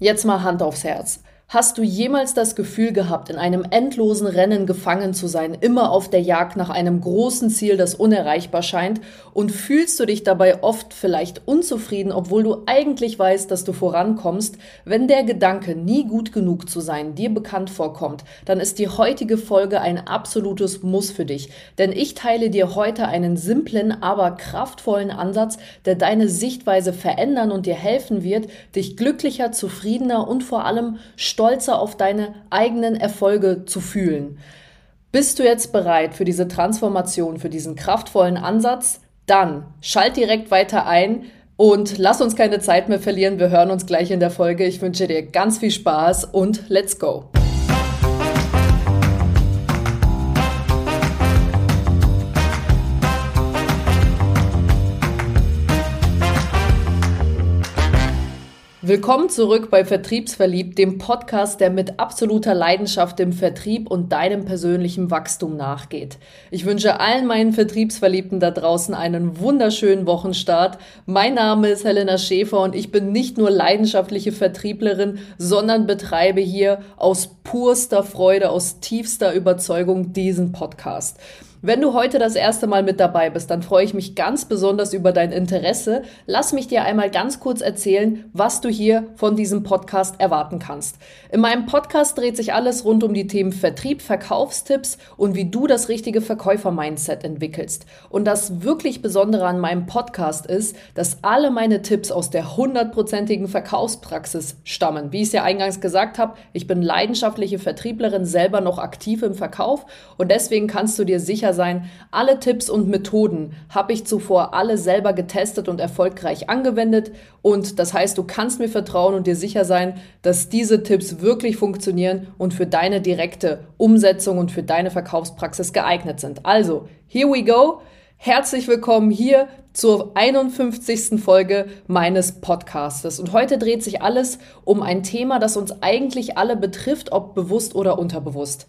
Jetzt mal Hand aufs Herz. Hast du jemals das Gefühl gehabt, in einem endlosen Rennen gefangen zu sein, immer auf der Jagd nach einem großen Ziel, das unerreichbar scheint? Und fühlst du dich dabei oft vielleicht unzufrieden, obwohl du eigentlich weißt, dass du vorankommst? Wenn der Gedanke, nie gut genug zu sein, dir bekannt vorkommt, dann ist die heutige Folge ein absolutes Muss für dich. Denn ich teile dir heute einen simplen, aber kraftvollen Ansatz, der deine Sichtweise verändern und dir helfen wird, dich glücklicher, zufriedener und vor allem stolzer auf deine eigenen Erfolge zu fühlen. Bist du jetzt bereit für diese Transformation, für diesen kraftvollen Ansatz? Dann schalt direkt weiter ein und lass uns keine Zeit mehr verlieren. Wir hören uns gleich in der Folge. Ich wünsche dir ganz viel Spaß und let's go. Willkommen zurück bei Vertriebsverliebt, dem Podcast, der mit absoluter Leidenschaft dem Vertrieb und deinem persönlichen Wachstum nachgeht. Ich wünsche allen meinen Vertriebsverliebten da draußen einen wunderschönen Wochenstart. Mein Name ist Helena Schäfer und ich bin nicht nur leidenschaftliche Vertrieblerin, sondern betreibe hier aus purster Freude, aus tiefster Überzeugung diesen Podcast. Wenn du heute das erste Mal mit dabei bist, dann freue ich mich ganz besonders über dein Interesse. Lass mich dir einmal ganz kurz erzählen, was du hier von diesem Podcast erwarten kannst. In meinem Podcast dreht sich alles rund um die Themen Vertrieb, Verkaufstipps und wie du das richtige Verkäufer-Mindset entwickelst. Und das wirklich Besondere an meinem Podcast ist, dass alle meine Tipps aus der hundertprozentigen Verkaufspraxis stammen. Wie ich es ja eingangs gesagt habe, ich bin leidenschaftliche Vertrieblerin, selber noch aktiv im Verkauf und deswegen kannst du dir sicher sicher sein, alle Tipps und Methoden habe ich zuvor alle selber getestet und erfolgreich angewendet. Und das heißt, du kannst mir vertrauen und dir sicher sein, dass diese Tipps wirklich funktionieren und für deine direkte Umsetzung und für deine Verkaufspraxis geeignet sind. Also, here we go. Herzlich willkommen hier zur 51. Folge meines Podcastes. Und heute dreht sich alles um ein Thema, das uns eigentlich alle betrifft, ob bewusst oder unterbewusst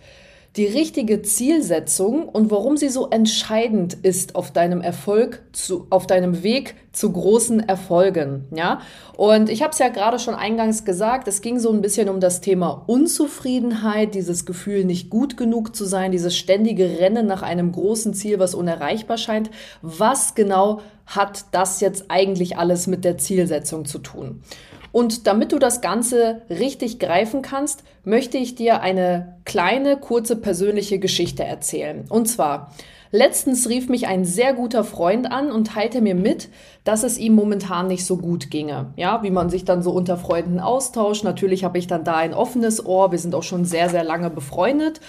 die richtige Zielsetzung und warum sie so entscheidend ist auf deinem Erfolg, zu, auf deinem Weg zu großen Erfolgen. Ja, und ich habe es ja gerade schon eingangs gesagt, es ging so ein bisschen um das Thema Unzufriedenheit, dieses Gefühl, nicht gut genug zu sein, dieses ständige Rennen nach einem großen Ziel, was unerreichbar scheint. Was genau hat das jetzt eigentlich alles mit der Zielsetzung zu tun? Und damit du das Ganze richtig greifen kannst, möchte ich dir eine kleine, kurze persönliche Geschichte erzählen. Und zwar, Letztens rief mich ein sehr guter Freund an und teilte mir mit, dass es ihm momentan nicht so gut ginge. Ja, wie man sich dann so unter Freunden austauscht. Natürlich habe ich dann da ein offenes Ohr. Wir sind auch schon sehr, sehr lange befreundet.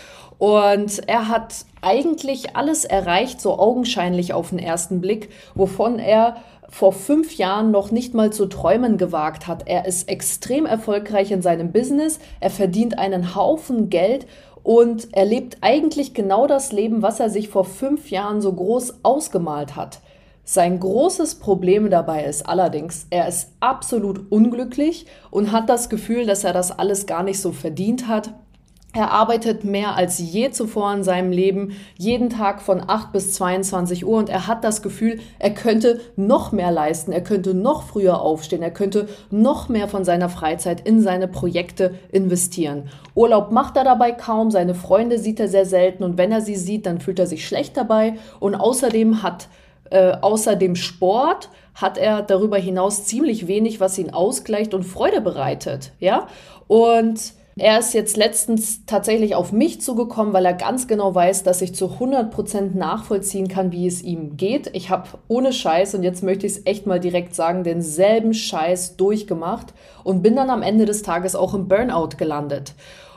Und er hat eigentlich alles erreicht, so augenscheinlich auf den ersten Blick, wovon er vor fünf Jahren noch nicht mal zu träumen gewagt hat. Er ist extrem erfolgreich in seinem Business, er verdient einen Haufen Geld und er lebt eigentlich genau das Leben, was er sich vor fünf Jahren so groß ausgemalt hat. Sein großes Problem dabei ist allerdings, er ist absolut unglücklich und hat das Gefühl, dass er das alles gar nicht so verdient hat er arbeitet mehr als je zuvor in seinem Leben, jeden Tag von 8 bis 22 Uhr und er hat das Gefühl, er könnte noch mehr leisten, er könnte noch früher aufstehen, er könnte noch mehr von seiner Freizeit in seine Projekte investieren. Urlaub macht er dabei kaum, seine Freunde sieht er sehr selten und wenn er sie sieht, dann fühlt er sich schlecht dabei und außerdem hat äh, außer dem Sport hat er darüber hinaus ziemlich wenig, was ihn ausgleicht und Freude bereitet, ja? Und er ist jetzt letztens tatsächlich auf mich zugekommen, weil er ganz genau weiß, dass ich zu 100% nachvollziehen kann, wie es ihm geht. Ich habe ohne Scheiß, und jetzt möchte ich es echt mal direkt sagen, denselben Scheiß durchgemacht und bin dann am Ende des Tages auch im Burnout gelandet.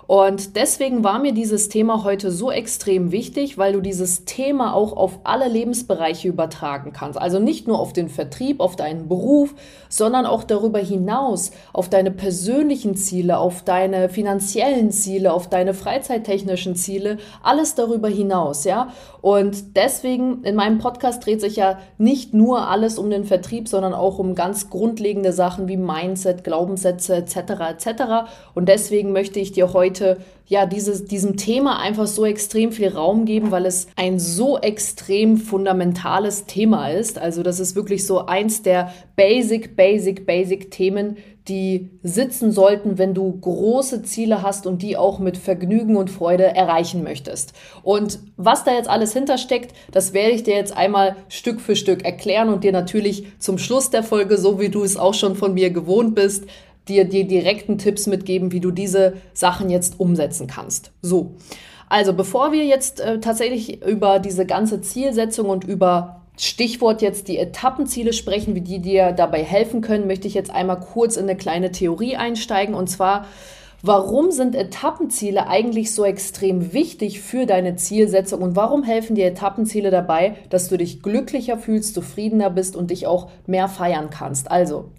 Und deswegen war mir dieses Thema heute so extrem wichtig, weil du dieses Thema auch auf alle Lebensbereiche übertragen kannst. Also nicht nur auf den Vertrieb, auf deinen Beruf, sondern auch darüber hinaus auf deine persönlichen Ziele, auf deine finanziellen Ziele, auf deine freizeittechnischen Ziele, alles darüber hinaus, ja. Und deswegen in meinem Podcast dreht sich ja nicht nur alles um den Vertrieb, sondern auch um ganz grundlegende Sachen wie Mindset, Glaubenssätze etc. etc. Und deswegen möchte ich dir heute heute ja dieses, diesem Thema einfach so extrem viel Raum geben, weil es ein so extrem fundamentales Thema ist. Also das ist wirklich so eins der Basic, Basic, Basic Themen, die sitzen sollten, wenn du große Ziele hast und die auch mit Vergnügen und Freude erreichen möchtest. Und was da jetzt alles hintersteckt, das werde ich dir jetzt einmal Stück für Stück erklären und dir natürlich zum Schluss der Folge, so wie du es auch schon von mir gewohnt bist, dir die direkten Tipps mitgeben, wie du diese Sachen jetzt umsetzen kannst. So. Also, bevor wir jetzt äh, tatsächlich über diese ganze Zielsetzung und über Stichwort jetzt die Etappenziele sprechen, wie die dir dabei helfen können, möchte ich jetzt einmal kurz in eine kleine Theorie einsteigen. Und zwar, warum sind Etappenziele eigentlich so extrem wichtig für deine Zielsetzung und warum helfen dir Etappenziele dabei, dass du dich glücklicher fühlst, zufriedener bist und dich auch mehr feiern kannst? Also,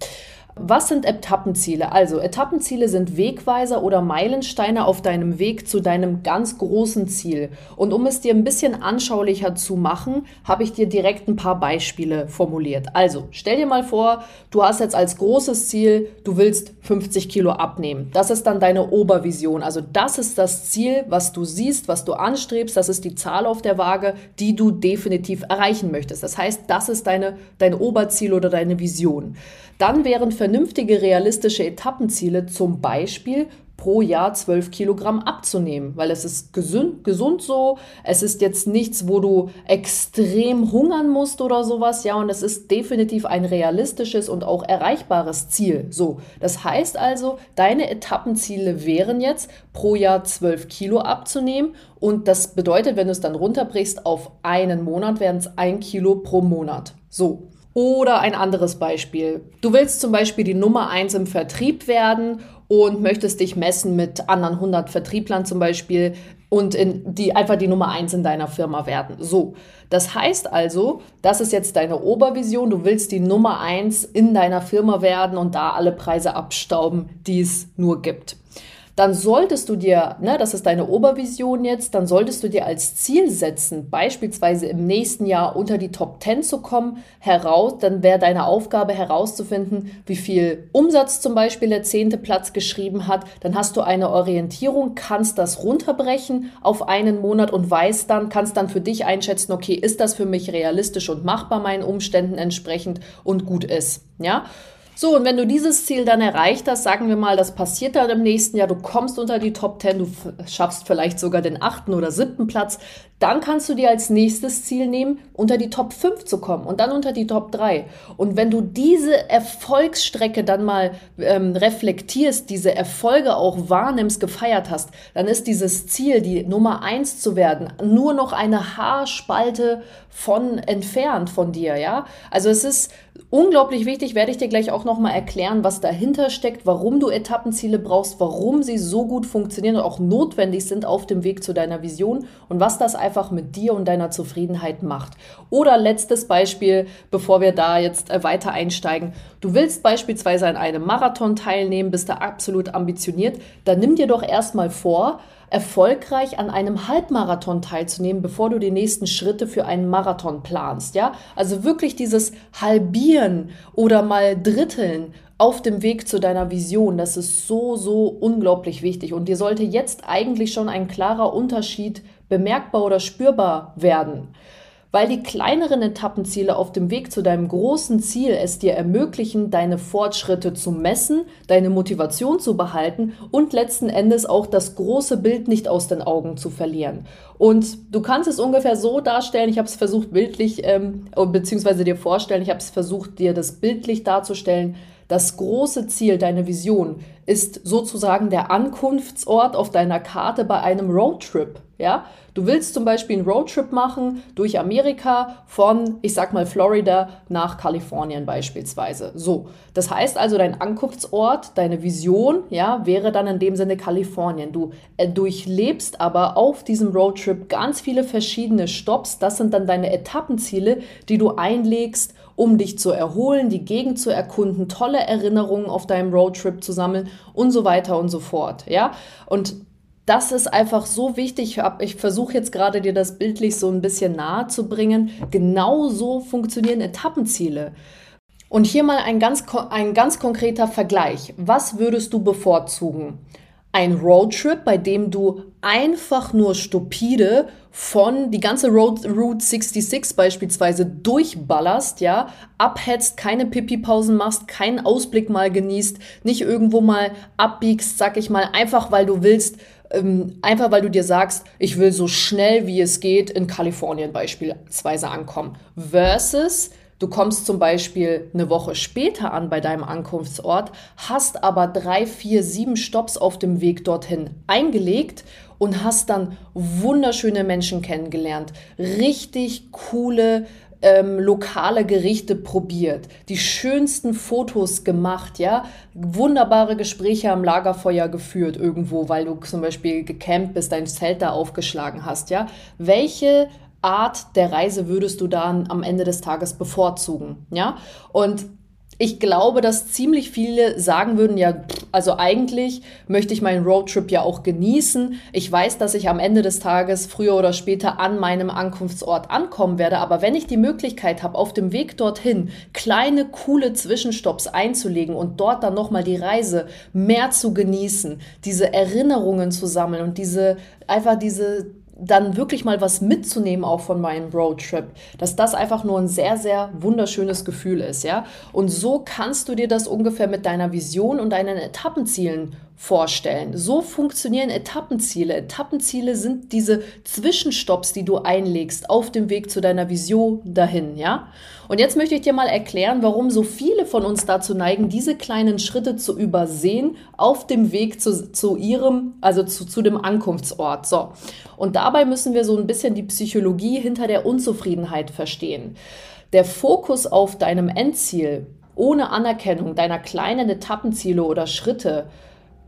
was sind Etappenziele? Also Etappenziele sind Wegweiser oder Meilensteine auf deinem Weg zu deinem ganz großen Ziel. Und um es dir ein bisschen anschaulicher zu machen, habe ich dir direkt ein paar Beispiele formuliert. Also stell dir mal vor, du hast jetzt als großes Ziel, du willst 50 Kilo abnehmen. Das ist dann deine Obervision. Also das ist das Ziel, was du siehst, was du anstrebst. Das ist die Zahl auf der Waage, die du definitiv erreichen möchtest. Das heißt, das ist deine, dein Oberziel oder deine Vision. Dann wären vernünftige realistische Etappenziele zum Beispiel pro Jahr 12 Kilogramm abzunehmen, weil es ist gesund, gesund so. Es ist jetzt nichts, wo du extrem hungern musst oder sowas. Ja, und es ist definitiv ein realistisches und auch erreichbares Ziel. So, das heißt also, deine Etappenziele wären jetzt pro Jahr 12 Kilo abzunehmen. Und das bedeutet, wenn du es dann runterbrichst auf einen Monat, wären es ein Kilo pro Monat. So. Oder ein anderes Beispiel. Du willst zum Beispiel die Nummer eins im Vertrieb werden und möchtest dich messen mit anderen 100 Vertrieblern zum Beispiel und in die einfach die Nummer eins in deiner Firma werden. So. Das heißt also, das ist jetzt deine Obervision. Du willst die Nummer eins in deiner Firma werden und da alle Preise abstauben, die es nur gibt dann solltest du dir, ne, das ist deine Obervision jetzt, dann solltest du dir als Ziel setzen, beispielsweise im nächsten Jahr unter die Top 10 zu kommen, heraus, dann wäre deine Aufgabe herauszufinden, wie viel Umsatz zum Beispiel der zehnte Platz geschrieben hat. Dann hast du eine Orientierung, kannst das runterbrechen auf einen Monat und weißt dann, kannst dann für dich einschätzen, okay, ist das für mich realistisch und machbar meinen Umständen entsprechend und gut ist, ja? So, und wenn du dieses Ziel dann erreicht hast, sagen wir mal, das passiert dann im nächsten Jahr, du kommst unter die Top 10, du schaffst vielleicht sogar den achten oder siebten Platz, dann kannst du dir als nächstes Ziel nehmen, unter die Top 5 zu kommen und dann unter die Top 3. Und wenn du diese Erfolgsstrecke dann mal ähm, reflektierst, diese Erfolge auch wahrnimmst, gefeiert hast, dann ist dieses Ziel, die Nummer 1 zu werden, nur noch eine Haarspalte von entfernt von dir, ja? Also es ist unglaublich wichtig, werde ich dir gleich auch nochmal erklären, was dahinter steckt, warum du Etappenziele brauchst, warum sie so gut funktionieren und auch notwendig sind auf dem Weg zu deiner Vision und was das einfach mit dir und deiner Zufriedenheit macht. Oder letztes Beispiel, bevor wir da jetzt äh, weiter einsteigen. Du willst beispielsweise an einem Marathon teilnehmen, bist da absolut ambitioniert, dann nimm dir doch erstmal vor, erfolgreich an einem Halbmarathon teilzunehmen, bevor du die nächsten Schritte für einen Marathon planst, ja? Also wirklich dieses halbieren oder mal dritteln auf dem Weg zu deiner Vision, das ist so so unglaublich wichtig und dir sollte jetzt eigentlich schon ein klarer Unterschied bemerkbar oder spürbar werden weil die kleineren Etappenziele auf dem Weg zu deinem großen Ziel es dir ermöglichen, deine Fortschritte zu messen, deine Motivation zu behalten und letzten Endes auch das große Bild nicht aus den Augen zu verlieren. Und du kannst es ungefähr so darstellen, ich habe es versucht bildlich, ähm, beziehungsweise dir vorstellen, ich habe es versucht, dir das bildlich darzustellen, das große Ziel, deine Vision, ist sozusagen der Ankunftsort auf deiner Karte bei einem Roadtrip. Ja, du willst zum Beispiel einen Roadtrip machen durch Amerika von, ich sag mal, Florida nach Kalifornien beispielsweise. So, das heißt also, dein Ankunftsort, deine Vision, ja, wäre dann in dem Sinne Kalifornien. Du äh, durchlebst aber auf diesem Roadtrip ganz viele verschiedene Stops. Das sind dann deine Etappenziele, die du einlegst um dich zu erholen, die Gegend zu erkunden, tolle Erinnerungen auf deinem Roadtrip zu sammeln und so weiter und so fort. Ja, und das ist einfach so wichtig. Ich versuche jetzt gerade dir das bildlich so ein bisschen nahe zu bringen. Genau so funktionieren Etappenziele. Und hier mal ein ganz, ein ganz konkreter Vergleich. Was würdest du bevorzugen? Ein Roadtrip, bei dem du einfach nur stupide von die ganze Road, Route 66 beispielsweise durchballerst, ja, abhetzt, keine Pipi-Pausen machst, keinen Ausblick mal genießt, nicht irgendwo mal abbiegst, sag ich mal, einfach weil du willst, ähm, einfach weil du dir sagst, ich will so schnell wie es geht in Kalifornien beispielsweise ankommen. Versus Du kommst zum Beispiel eine Woche später an bei deinem Ankunftsort, hast aber drei, vier, sieben Stops auf dem Weg dorthin eingelegt und hast dann wunderschöne Menschen kennengelernt, richtig coole ähm, lokale Gerichte probiert, die schönsten Fotos gemacht, ja, wunderbare Gespräche am Lagerfeuer geführt irgendwo, weil du zum Beispiel gecampt bist, dein Zelt da aufgeschlagen hast, ja. Welche Art der Reise würdest du dann am Ende des Tages bevorzugen? Ja, und ich glaube, dass ziemlich viele sagen würden, ja, also eigentlich möchte ich meinen Roadtrip ja auch genießen. Ich weiß, dass ich am Ende des Tages früher oder später an meinem Ankunftsort ankommen werde, aber wenn ich die Möglichkeit habe, auf dem Weg dorthin kleine, coole Zwischenstopps einzulegen und dort dann nochmal die Reise mehr zu genießen, diese Erinnerungen zu sammeln und diese, einfach diese, dann wirklich mal was mitzunehmen auch von meinem Roadtrip, dass das einfach nur ein sehr, sehr wunderschönes Gefühl ist, ja. Und so kannst du dir das ungefähr mit deiner Vision und deinen Etappenzielen vorstellen. So funktionieren Etappenziele. Etappenziele sind diese Zwischenstopps, die du einlegst auf dem Weg zu deiner Vision dahin, ja? Und jetzt möchte ich dir mal erklären, warum so viele von uns dazu neigen, diese kleinen Schritte zu übersehen auf dem Weg zu, zu ihrem, also zu, zu dem Ankunftsort. So. Und dabei müssen wir so ein bisschen die Psychologie hinter der Unzufriedenheit verstehen. Der Fokus auf deinem Endziel ohne Anerkennung deiner kleinen Etappenziele oder Schritte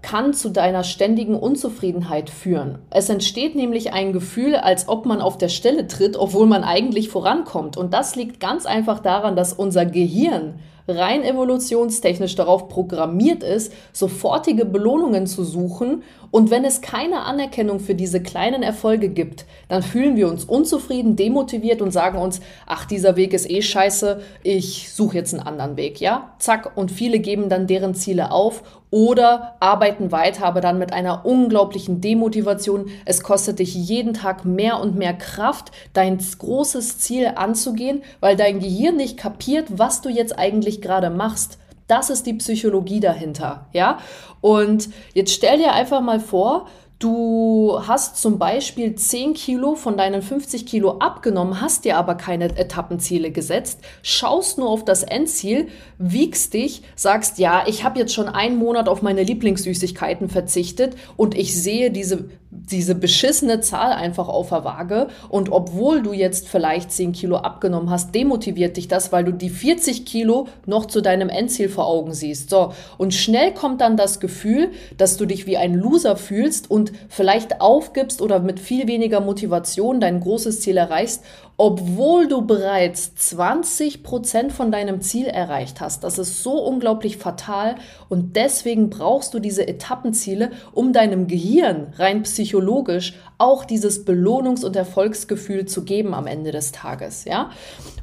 kann zu deiner ständigen Unzufriedenheit führen. Es entsteht nämlich ein Gefühl, als ob man auf der Stelle tritt, obwohl man eigentlich vorankommt. Und das liegt ganz einfach daran, dass unser Gehirn rein evolutionstechnisch darauf programmiert ist, sofortige Belohnungen zu suchen. Und wenn es keine Anerkennung für diese kleinen Erfolge gibt, dann fühlen wir uns unzufrieden, demotiviert und sagen uns, ach, dieser Weg ist eh scheiße, ich suche jetzt einen anderen Weg, ja? Zack. Und viele geben dann deren Ziele auf oder arbeiten weiter, aber dann mit einer unglaublichen Demotivation. Es kostet dich jeden Tag mehr und mehr Kraft, dein großes Ziel anzugehen, weil dein Gehirn nicht kapiert, was du jetzt eigentlich gerade machst. Das ist die Psychologie dahinter, ja? Und jetzt stell dir einfach mal vor, Du hast zum Beispiel 10 Kilo von deinen 50 Kilo abgenommen, hast dir aber keine Etappenziele gesetzt, schaust nur auf das Endziel, wiegst dich, sagst, ja, ich habe jetzt schon einen Monat auf meine Lieblingssüßigkeiten verzichtet und ich sehe diese diese beschissene Zahl einfach auf der Waage und obwohl du jetzt vielleicht 10 Kilo abgenommen hast, demotiviert dich das, weil du die 40 Kilo noch zu deinem Endziel vor Augen siehst. So, und schnell kommt dann das Gefühl, dass du dich wie ein Loser fühlst und vielleicht aufgibst oder mit viel weniger Motivation dein großes Ziel erreichst obwohl du bereits 20 Prozent von deinem Ziel erreicht hast. Das ist so unglaublich fatal und deswegen brauchst du diese Etappenziele, um deinem Gehirn rein psychologisch auch dieses Belohnungs- und Erfolgsgefühl zu geben am Ende des Tages, ja?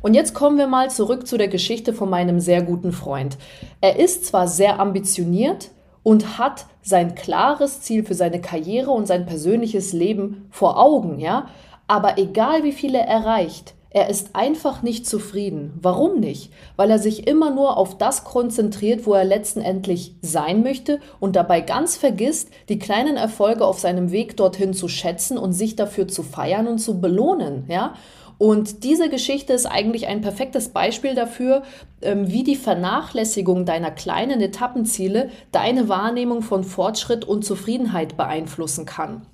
Und jetzt kommen wir mal zurück zu der Geschichte von meinem sehr guten Freund. Er ist zwar sehr ambitioniert, und hat sein klares Ziel für seine Karriere und sein persönliches Leben vor Augen, ja. Aber egal wie viel er erreicht, er ist einfach nicht zufrieden. Warum nicht? Weil er sich immer nur auf das konzentriert, wo er letztendlich sein möchte und dabei ganz vergisst, die kleinen Erfolge auf seinem Weg dorthin zu schätzen und sich dafür zu feiern und zu belohnen, ja? Und diese Geschichte ist eigentlich ein perfektes Beispiel dafür, ähm, wie die Vernachlässigung deiner kleinen Etappenziele deine Wahrnehmung von Fortschritt und Zufriedenheit beeinflussen kann.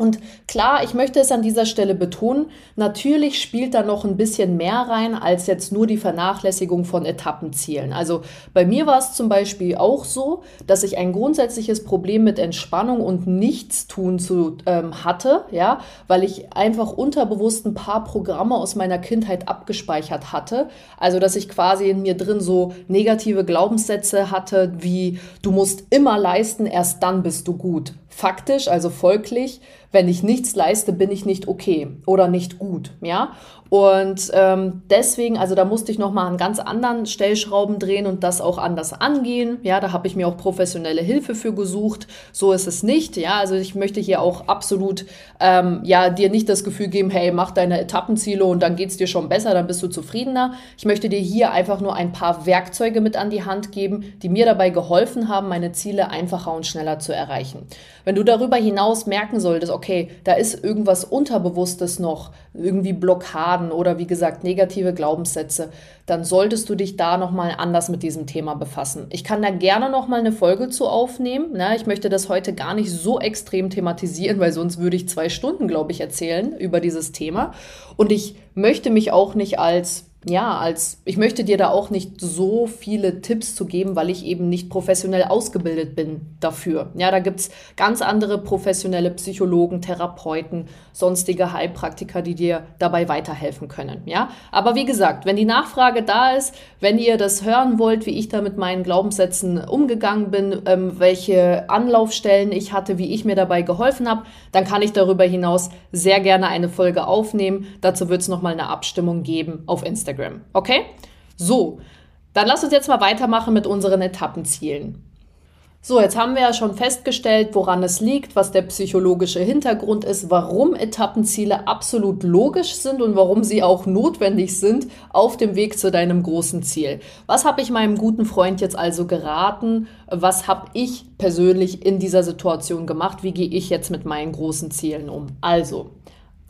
Und klar, ich möchte es an dieser Stelle betonen, natürlich spielt da noch ein bisschen mehr rein als jetzt nur die Vernachlässigung von Etappenzielen. Also bei mir war es zum Beispiel auch so, dass ich ein grundsätzliches Problem mit Entspannung und Nichtstun zu, ähm, hatte, ja, weil ich einfach unterbewusst ein paar Programme aus meiner Kindheit abgespeichert hatte. Also dass ich quasi in mir drin so negative Glaubenssätze hatte, wie du musst immer leisten, erst dann bist du gut faktisch, also folglich, wenn ich nichts leiste, bin ich nicht okay oder nicht gut, ja. Und ähm, deswegen, also da musste ich nochmal an ganz anderen Stellschrauben drehen und das auch anders angehen. Ja, da habe ich mir auch professionelle Hilfe für gesucht. So ist es nicht. Ja, also ich möchte hier auch absolut ähm, ja dir nicht das Gefühl geben, hey, mach deine Etappenziele und dann geht's dir schon besser, dann bist du zufriedener. Ich möchte dir hier einfach nur ein paar Werkzeuge mit an die Hand geben, die mir dabei geholfen haben, meine Ziele einfacher und schneller zu erreichen. Wenn du darüber hinaus merken solltest, okay, da ist irgendwas Unterbewusstes noch, irgendwie Blockaden oder wie gesagt negative Glaubenssätze, dann solltest du dich da nochmal anders mit diesem Thema befassen. Ich kann da gerne nochmal eine Folge zu aufnehmen. Ne? Ich möchte das heute gar nicht so extrem thematisieren, weil sonst würde ich zwei Stunden, glaube ich, erzählen über dieses Thema. Und ich möchte mich auch nicht als ja, als ich möchte dir da auch nicht so viele Tipps zu geben, weil ich eben nicht professionell ausgebildet bin dafür. Ja, da gibt's ganz andere professionelle Psychologen, Therapeuten, sonstige Heilpraktiker, die dir dabei weiterhelfen können. Ja, aber wie gesagt, wenn die Nachfrage da ist, wenn ihr das hören wollt, wie ich da mit meinen Glaubenssätzen umgegangen bin, ähm, welche Anlaufstellen ich hatte, wie ich mir dabei geholfen habe, dann kann ich darüber hinaus sehr gerne eine Folge aufnehmen. Dazu wird es nochmal eine Abstimmung geben auf Instagram. Instagram. Okay? So, dann lass uns jetzt mal weitermachen mit unseren Etappenzielen. So, jetzt haben wir ja schon festgestellt, woran es liegt, was der psychologische Hintergrund ist, warum Etappenziele absolut logisch sind und warum sie auch notwendig sind auf dem Weg zu deinem großen Ziel. Was habe ich meinem guten Freund jetzt also geraten? Was habe ich persönlich in dieser Situation gemacht? Wie gehe ich jetzt mit meinen großen Zielen um? Also,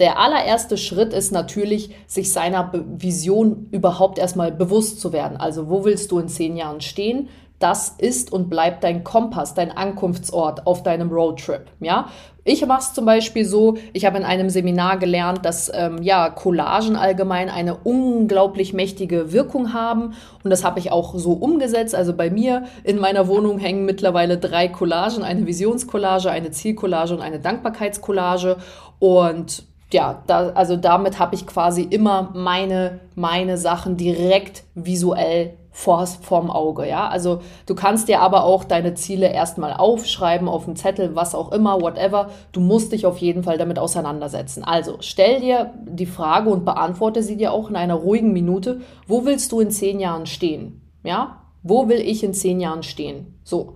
der allererste Schritt ist natürlich, sich seiner Vision überhaupt erstmal bewusst zu werden. Also wo willst du in zehn Jahren stehen? Das ist und bleibt dein Kompass, dein Ankunftsort auf deinem Roadtrip. Ja, ich mache es zum Beispiel so. Ich habe in einem Seminar gelernt, dass ähm, ja Collagen allgemein eine unglaublich mächtige Wirkung haben und das habe ich auch so umgesetzt. Also bei mir in meiner Wohnung hängen mittlerweile drei Collagen: eine Visionscollage, eine Zielcollage und eine Dankbarkeitscollage und ja, da, also damit habe ich quasi immer meine, meine Sachen direkt visuell vor, vorm Auge, ja. Also du kannst dir aber auch deine Ziele erstmal aufschreiben auf einen Zettel, was auch immer, whatever. Du musst dich auf jeden Fall damit auseinandersetzen. Also stell dir die Frage und beantworte sie dir auch in einer ruhigen Minute. Wo willst du in zehn Jahren stehen? Ja? Wo will ich in zehn Jahren stehen? So.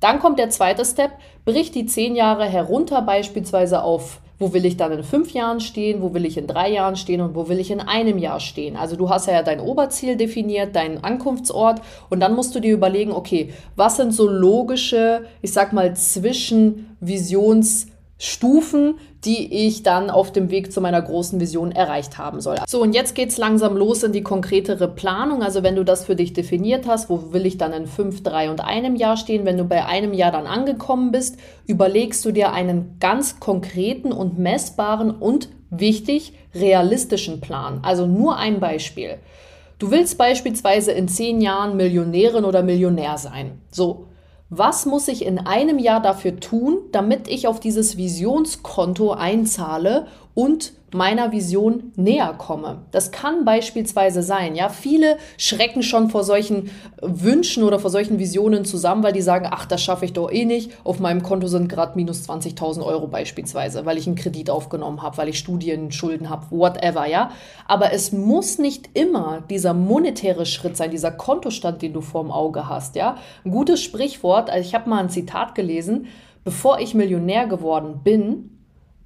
Dann kommt der zweite Step. Brich die zehn Jahre herunter beispielsweise auf wo will ich dann in fünf Jahren stehen, wo will ich in drei Jahren stehen und wo will ich in einem Jahr stehen. Also du hast ja dein Oberziel definiert, deinen Ankunftsort und dann musst du dir überlegen, okay, was sind so logische, ich sag mal, Zwischenvisions- Stufen, die ich dann auf dem Weg zu meiner großen Vision erreicht haben soll. So, und jetzt geht's langsam los in die konkretere Planung. Also wenn du das für dich definiert hast, wo will ich dann in fünf, drei und einem Jahr stehen? Wenn du bei einem Jahr dann angekommen bist, überlegst du dir einen ganz konkreten und messbaren und wichtig realistischen Plan. Also nur ein Beispiel. Du willst beispielsweise in zehn Jahren Millionärin oder Millionär sein. So, was muss ich in einem Jahr dafür tun, damit ich auf dieses Visionskonto einzahle und meiner Vision näher komme. Das kann beispielsweise sein, ja, viele schrecken schon vor solchen Wünschen oder vor solchen Visionen zusammen, weil die sagen, ach, das schaffe ich doch eh nicht. Auf meinem Konto sind gerade minus 20.000 Euro beispielsweise, weil ich einen Kredit aufgenommen habe, weil ich Studienschulden habe, whatever, ja. Aber es muss nicht immer dieser monetäre Schritt sein, dieser Kontostand, den du vorm Auge hast, ja. Ein gutes Sprichwort, also ich habe mal ein Zitat gelesen, bevor ich Millionär geworden bin,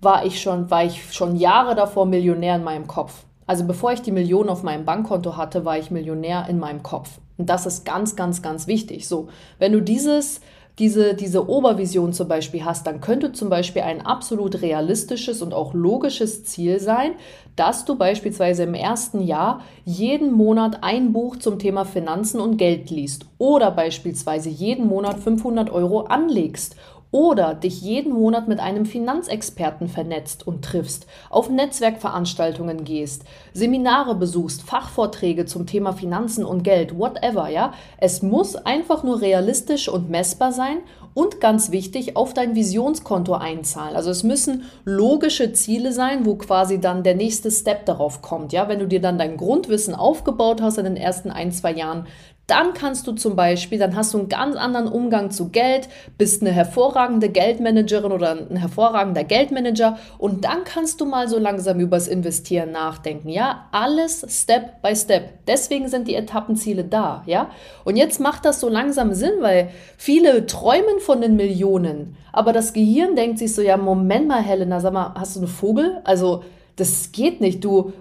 war ich schon, war ich schon Jahre davor Millionär in meinem Kopf. Also bevor ich die Millionen auf meinem Bankkonto hatte, war ich Millionär in meinem Kopf. Und das ist ganz, ganz, ganz wichtig. So, wenn du dieses, diese, diese Obervision zum Beispiel hast, dann könnte zum Beispiel ein absolut realistisches und auch logisches Ziel sein, dass du beispielsweise im ersten Jahr jeden Monat ein Buch zum Thema Finanzen und Geld liest oder beispielsweise jeden Monat 500 Euro anlegst oder dich jeden Monat mit einem Finanzexperten vernetzt und triffst, auf Netzwerkveranstaltungen gehst, Seminare besuchst, Fachvorträge zum Thema Finanzen und Geld, whatever, ja. Es muss einfach nur realistisch und messbar sein und ganz wichtig, auf dein Visionskonto einzahlen. Also es müssen logische Ziele sein, wo quasi dann der nächste Step darauf kommt, ja. Wenn du dir dann dein Grundwissen aufgebaut hast in den ersten ein, zwei Jahren, dann kannst du zum Beispiel, dann hast du einen ganz anderen Umgang zu Geld, bist eine hervorragende Geldmanagerin oder ein hervorragender Geldmanager und dann kannst du mal so langsam übers Investieren nachdenken. Ja, alles Step by Step. Deswegen sind die Etappenziele da. Ja, und jetzt macht das so langsam Sinn, weil viele träumen von den Millionen, aber das Gehirn denkt sich so: Ja, Moment mal, Helena, sag mal, hast du einen Vogel? Also das geht nicht. Du,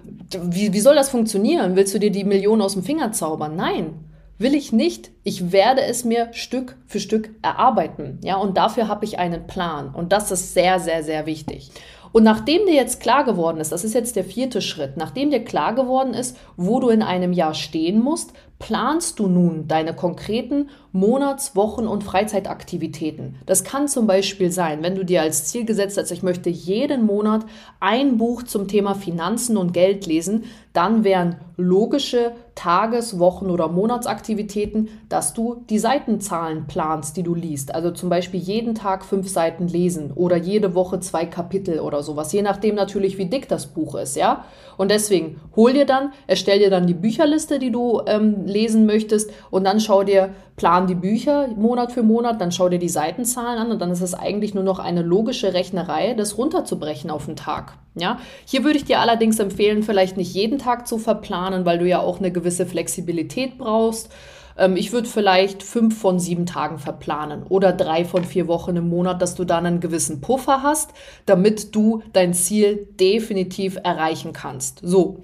wie, wie soll das funktionieren? Willst du dir die Millionen aus dem Finger zaubern? Nein. Will ich nicht. Ich werde es mir Stück für Stück erarbeiten. Ja, und dafür habe ich einen Plan. Und das ist sehr, sehr, sehr wichtig. Und nachdem dir jetzt klar geworden ist, das ist jetzt der vierte Schritt, nachdem dir klar geworden ist, wo du in einem Jahr stehen musst, planst du nun deine konkreten Monats-, Wochen- und Freizeitaktivitäten. Das kann zum Beispiel sein, wenn du dir als Ziel gesetzt hast, ich möchte jeden Monat ein Buch zum Thema Finanzen und Geld lesen, dann wären logische Tages-, Wochen- oder Monatsaktivitäten, dass du die Seitenzahlen planst, die du liest. Also zum Beispiel jeden Tag fünf Seiten lesen oder jede Woche zwei Kapitel oder sowas, je nachdem natürlich, wie dick das Buch ist, ja. Und deswegen hol dir dann, erstell dir dann die Bücherliste, die du ähm, lesen möchtest und dann schau dir, plan die Bücher Monat für Monat, dann schau dir die Seitenzahlen an und dann ist es eigentlich nur noch eine logische Rechnerei, das runterzubrechen auf den Tag. Ja, hier würde ich dir allerdings empfehlen, vielleicht nicht jeden Tag zu verplanen, weil du ja auch eine gewisse Flexibilität brauchst. Ähm, ich würde vielleicht fünf von sieben Tagen verplanen oder drei von vier Wochen im Monat, dass du dann einen gewissen Puffer hast, damit du dein Ziel definitiv erreichen kannst. So.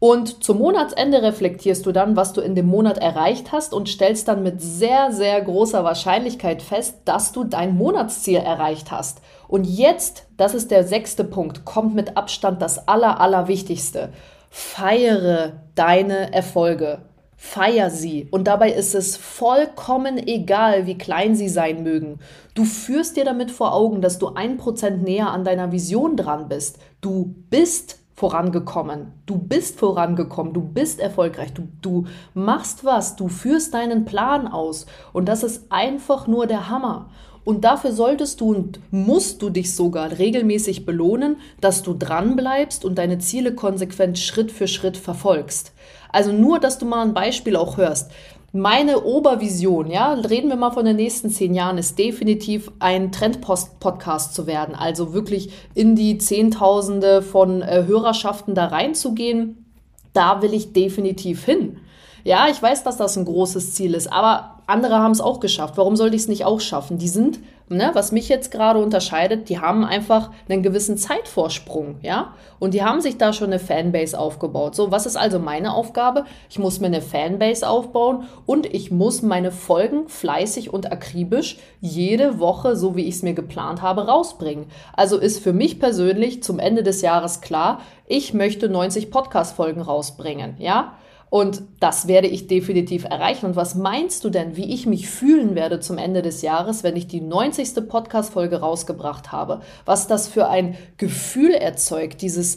Und zum Monatsende reflektierst du dann, was du in dem Monat erreicht hast und stellst dann mit sehr, sehr großer Wahrscheinlichkeit fest, dass du dein Monatsziel erreicht hast. Und jetzt, das ist der sechste Punkt, kommt mit Abstand das Aller, Allerwichtigste. Feiere deine Erfolge. Feier sie. Und dabei ist es vollkommen egal, wie klein sie sein mögen. Du führst dir damit vor Augen, dass du ein Prozent näher an deiner Vision dran bist. Du bist vorangekommen. Du bist vorangekommen, du bist erfolgreich, du, du machst was, du führst deinen Plan aus. Und das ist einfach nur der Hammer. Und dafür solltest du und musst du dich sogar regelmäßig belohnen, dass du dran bleibst und deine Ziele konsequent Schritt für Schritt verfolgst. Also nur, dass du mal ein Beispiel auch hörst. Meine Obervision, ja, reden wir mal von den nächsten zehn Jahren, ist definitiv ein Trendpost-Podcast zu werden. Also wirklich in die Zehntausende von äh, Hörerschaften da reinzugehen. Da will ich definitiv hin. Ja, ich weiß, dass das ein großes Ziel ist, aber andere haben es auch geschafft. Warum sollte ich es nicht auch schaffen? Die sind ne, was mich jetzt gerade unterscheidet, die haben einfach einen gewissen Zeitvorsprung, ja, und die haben sich da schon eine Fanbase aufgebaut. So, was ist also meine Aufgabe? Ich muss mir eine Fanbase aufbauen und ich muss meine Folgen fleißig und akribisch jede Woche, so wie ich es mir geplant habe, rausbringen. Also ist für mich persönlich zum Ende des Jahres klar, ich möchte 90 Podcast-Folgen rausbringen, ja. Und das werde ich definitiv erreichen. Und was meinst du denn, wie ich mich fühlen werde zum Ende des Jahres, wenn ich die 90. Podcast-Folge rausgebracht habe? Was das für ein Gefühl erzeugt, dieses,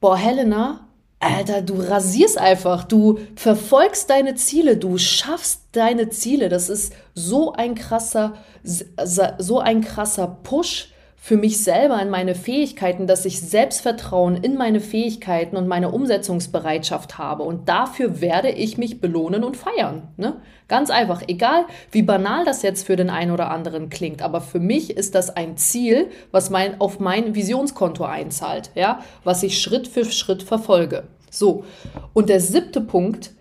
boah, Helena, Alter, du rasierst einfach, du verfolgst deine Ziele, du schaffst deine Ziele. Das ist so ein krasser, so ein krasser Push für mich selber in meine Fähigkeiten, dass ich Selbstvertrauen in meine Fähigkeiten und meine Umsetzungsbereitschaft habe. Und dafür werde ich mich belohnen und feiern. Ne? Ganz einfach, egal wie banal das jetzt für den einen oder anderen klingt, aber für mich ist das ein Ziel, was mein, auf mein Visionskonto einzahlt, ja? was ich Schritt für Schritt verfolge. So, und der siebte Punkt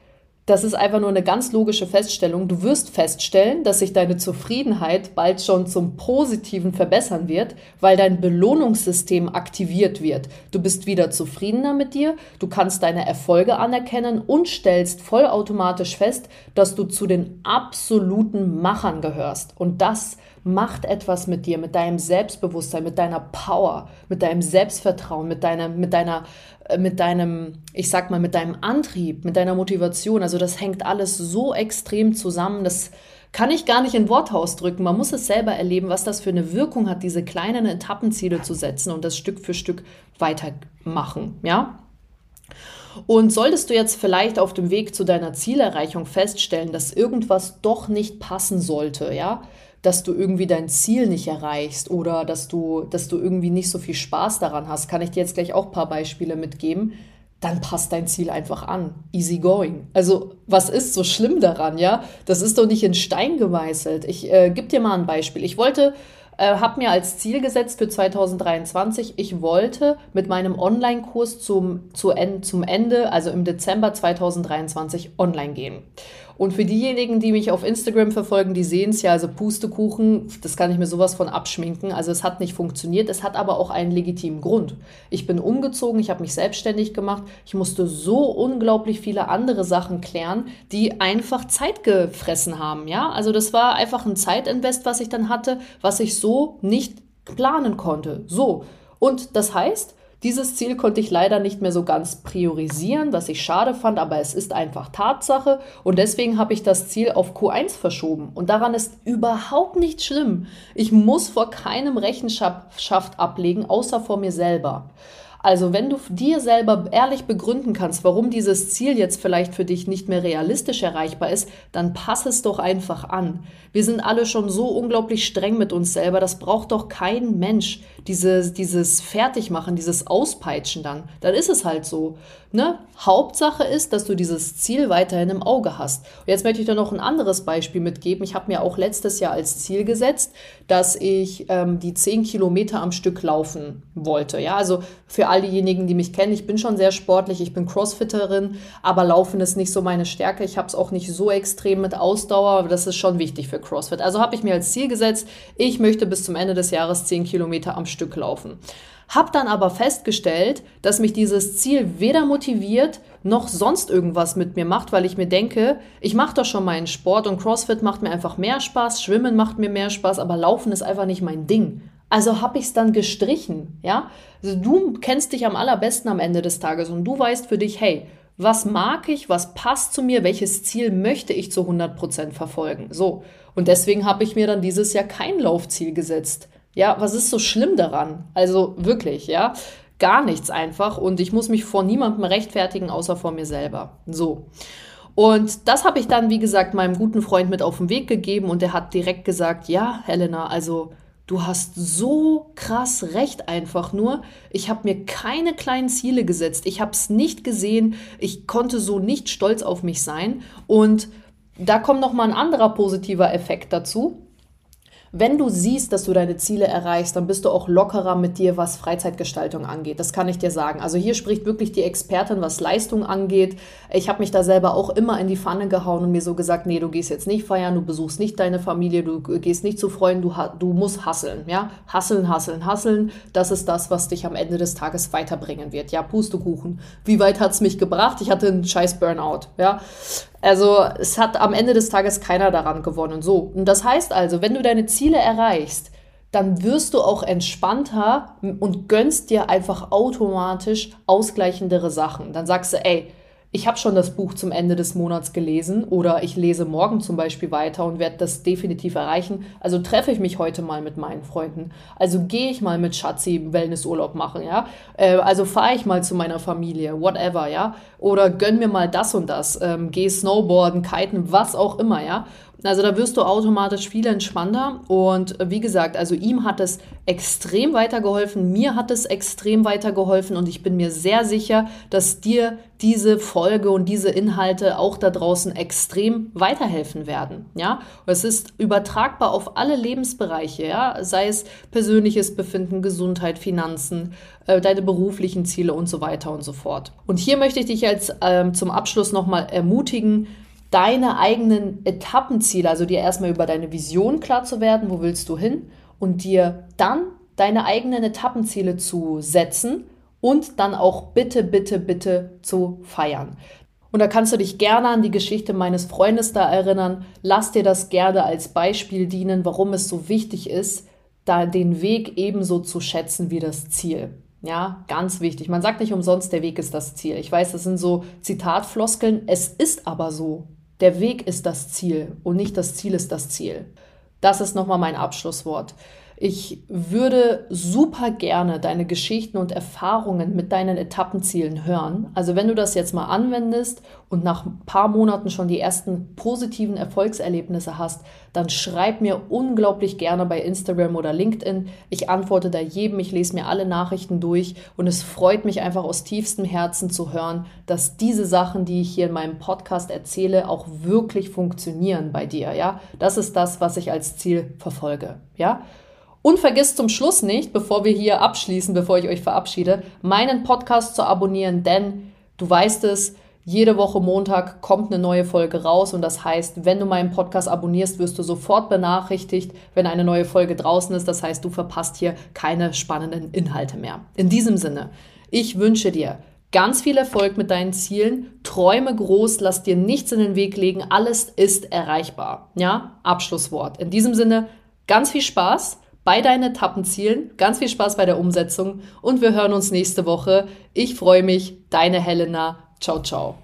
das ist einfach nur eine ganz logische Feststellung. Du wirst feststellen, dass sich deine Zufriedenheit bald schon zum Positiven verbessern wird, weil dein Belohnungssystem aktiviert wird. Du bist wieder zufriedener mit dir, du kannst deine Erfolge anerkennen und stellst vollautomatisch fest, dass du zu den absoluten Machern gehörst. Und das macht etwas mit dir, mit deinem Selbstbewusstsein, mit deiner Power, mit deinem Selbstvertrauen, mit deiner, mit deiner, mit deinem, ich sag mal, mit deinem Antrieb, mit deiner Motivation. Also das hängt alles so extrem zusammen, das kann ich gar nicht in Wort ausdrücken. Man muss es selber erleben, was das für eine Wirkung hat, diese kleinen Etappenziele zu setzen und das Stück für Stück weitermachen, ja? Und solltest du jetzt vielleicht auf dem Weg zu deiner Zielerreichung feststellen, dass irgendwas doch nicht passen sollte, ja, dass du irgendwie dein Ziel nicht erreichst oder dass du, dass du irgendwie nicht so viel Spaß daran hast, kann ich dir jetzt gleich auch ein paar Beispiele mitgeben. dann passt dein Ziel einfach an. Easy going. Also, was ist so schlimm daran, ja? Das ist doch nicht in Stein gemeißelt. Ich äh, gebe dir mal ein Beispiel. Ich wollte äh, habe mir als Ziel gesetzt für 2023, ich wollte mit meinem Online-Kurs zum, zu en zum Ende, also im Dezember 2023, online gehen. Und für diejenigen, die mich auf Instagram verfolgen, die sehen es ja, also Pustekuchen, das kann ich mir sowas von abschminken. Also es hat nicht funktioniert, es hat aber auch einen legitimen Grund. Ich bin umgezogen, ich habe mich selbstständig gemacht, ich musste so unglaublich viele andere Sachen klären, die einfach Zeit gefressen haben. Ja, also das war einfach ein Zeitinvest, was ich dann hatte, was ich so nicht planen konnte. So. Und das heißt, dieses Ziel konnte ich leider nicht mehr so ganz priorisieren, was ich schade fand, aber es ist einfach Tatsache und deswegen habe ich das Ziel auf Q1 verschoben. Und daran ist überhaupt nicht schlimm. Ich muss vor keinem Rechenschaft ablegen, außer vor mir selber. Also wenn du dir selber ehrlich begründen kannst, warum dieses Ziel jetzt vielleicht für dich nicht mehr realistisch erreichbar ist, dann pass es doch einfach an. Wir sind alle schon so unglaublich streng mit uns selber, das braucht doch kein Mensch, dieses, dieses Fertigmachen, dieses Auspeitschen dann. Dann ist es halt so. Ne? Hauptsache ist, dass du dieses Ziel weiterhin im Auge hast. Und jetzt möchte ich dir noch ein anderes Beispiel mitgeben. Ich habe mir auch letztes Jahr als Ziel gesetzt, dass ich ähm, die 10 Kilometer am Stück laufen wollte. Ja, also für all diejenigen, die mich kennen, ich bin schon sehr sportlich, ich bin Crossfitterin, aber Laufen ist nicht so meine Stärke. Ich habe es auch nicht so extrem mit Ausdauer, aber das ist schon wichtig für CrossFit. Also habe ich mir als Ziel gesetzt, ich möchte bis zum Ende des Jahres 10 Kilometer am Stück laufen. Hab dann aber festgestellt, dass mich dieses Ziel weder motiviert noch sonst irgendwas mit mir macht, weil ich mir denke, ich mache doch schon meinen Sport und CrossFit macht mir einfach mehr Spaß, Schwimmen macht mir mehr Spaß, aber Laufen ist einfach nicht mein Ding. Also habe ich es dann gestrichen, ja? Also du kennst dich am allerbesten am Ende des Tages und du weißt für dich, hey, was mag ich, was passt zu mir, welches Ziel möchte ich zu 100% verfolgen. So, und deswegen habe ich mir dann dieses Jahr kein Laufziel gesetzt. Ja, was ist so schlimm daran? Also wirklich, ja, gar nichts einfach und ich muss mich vor niemandem rechtfertigen, außer vor mir selber. So. Und das habe ich dann, wie gesagt, meinem guten Freund mit auf den Weg gegeben und der hat direkt gesagt, ja, Helena, also du hast so krass recht einfach nur. Ich habe mir keine kleinen Ziele gesetzt. Ich habe es nicht gesehen. Ich konnte so nicht stolz auf mich sein. Und da kommt noch mal ein anderer positiver Effekt dazu. Wenn du siehst, dass du deine Ziele erreichst, dann bist du auch lockerer mit dir, was Freizeitgestaltung angeht. Das kann ich dir sagen. Also hier spricht wirklich die Expertin, was Leistung angeht. Ich habe mich da selber auch immer in die Pfanne gehauen und mir so gesagt, nee, du gehst jetzt nicht feiern, du besuchst nicht deine Familie, du gehst nicht zu Freunden, du, du musst hasseln. Ja? Hasseln, hasseln, hasseln. Das ist das, was dich am Ende des Tages weiterbringen wird. Ja, Pustekuchen. Wie weit hat es mich gebracht? Ich hatte einen scheiß Burnout. Ja? Also es hat am Ende des Tages keiner daran gewonnen. So. Und das heißt also, wenn du deine Ziele erreichst, dann wirst du auch entspannter und gönnst dir einfach automatisch ausgleichendere Sachen. Dann sagst du, ey, ich habe schon das Buch zum Ende des Monats gelesen oder ich lese morgen zum Beispiel weiter und werde das definitiv erreichen. Also treffe ich mich heute mal mit meinen Freunden. Also gehe ich mal mit Schatzi Wellnessurlaub machen, ja. Äh, also fahre ich mal zu meiner Familie, whatever, ja. Oder gönn mir mal das und das. Ähm, geh Snowboarden, kiten, was auch immer, ja. Also da wirst du automatisch viel entspannter. Und wie gesagt, also ihm hat es extrem weitergeholfen, mir hat es extrem weitergeholfen und ich bin mir sehr sicher, dass dir diese Folge und diese Inhalte auch da draußen extrem weiterhelfen werden. Ja, es ist übertragbar auf alle Lebensbereiche, ja, sei es persönliches Befinden, Gesundheit, Finanzen, äh, deine beruflichen Ziele und so weiter und so fort. Und hier möchte ich dich jetzt ähm, zum Abschluss nochmal ermutigen, deine eigenen Etappenziele, also dir erstmal über deine Vision klar zu werden, wo willst du hin und dir dann deine eigenen Etappenziele zu setzen und dann auch bitte, bitte, bitte zu feiern. Und da kannst du dich gerne an die Geschichte meines Freundes da erinnern. Lass dir das gerne als Beispiel dienen, warum es so wichtig ist, da den Weg ebenso zu schätzen wie das Ziel. Ja, ganz wichtig. Man sagt nicht umsonst, der Weg ist das Ziel. Ich weiß, das sind so Zitatfloskeln. Es ist aber so. Der Weg ist das Ziel und nicht das Ziel ist das Ziel. Das ist nochmal mein Abschlusswort. Ich würde super gerne deine Geschichten und Erfahrungen mit deinen Etappenzielen hören. Also wenn du das jetzt mal anwendest und nach ein paar Monaten schon die ersten positiven Erfolgserlebnisse hast, dann schreib mir unglaublich gerne bei Instagram oder LinkedIn. Ich antworte da jedem, ich lese mir alle Nachrichten durch und es freut mich einfach aus tiefstem Herzen zu hören, dass diese Sachen, die ich hier in meinem Podcast erzähle, auch wirklich funktionieren bei dir, ja? Das ist das, was ich als Ziel verfolge, ja? Und vergiss zum Schluss nicht, bevor wir hier abschließen, bevor ich euch verabschiede, meinen Podcast zu abonnieren, denn du weißt es, jede Woche Montag kommt eine neue Folge raus und das heißt, wenn du meinen Podcast abonnierst, wirst du sofort benachrichtigt, wenn eine neue Folge draußen ist. Das heißt, du verpasst hier keine spannenden Inhalte mehr. In diesem Sinne, ich wünsche dir ganz viel Erfolg mit deinen Zielen, träume groß, lass dir nichts in den Weg legen, alles ist erreichbar. Ja, Abschlusswort. In diesem Sinne, ganz viel Spaß bei deinen Etappenzielen. Ganz viel Spaß bei der Umsetzung und wir hören uns nächste Woche. Ich freue mich, deine Helena. Ciao, ciao.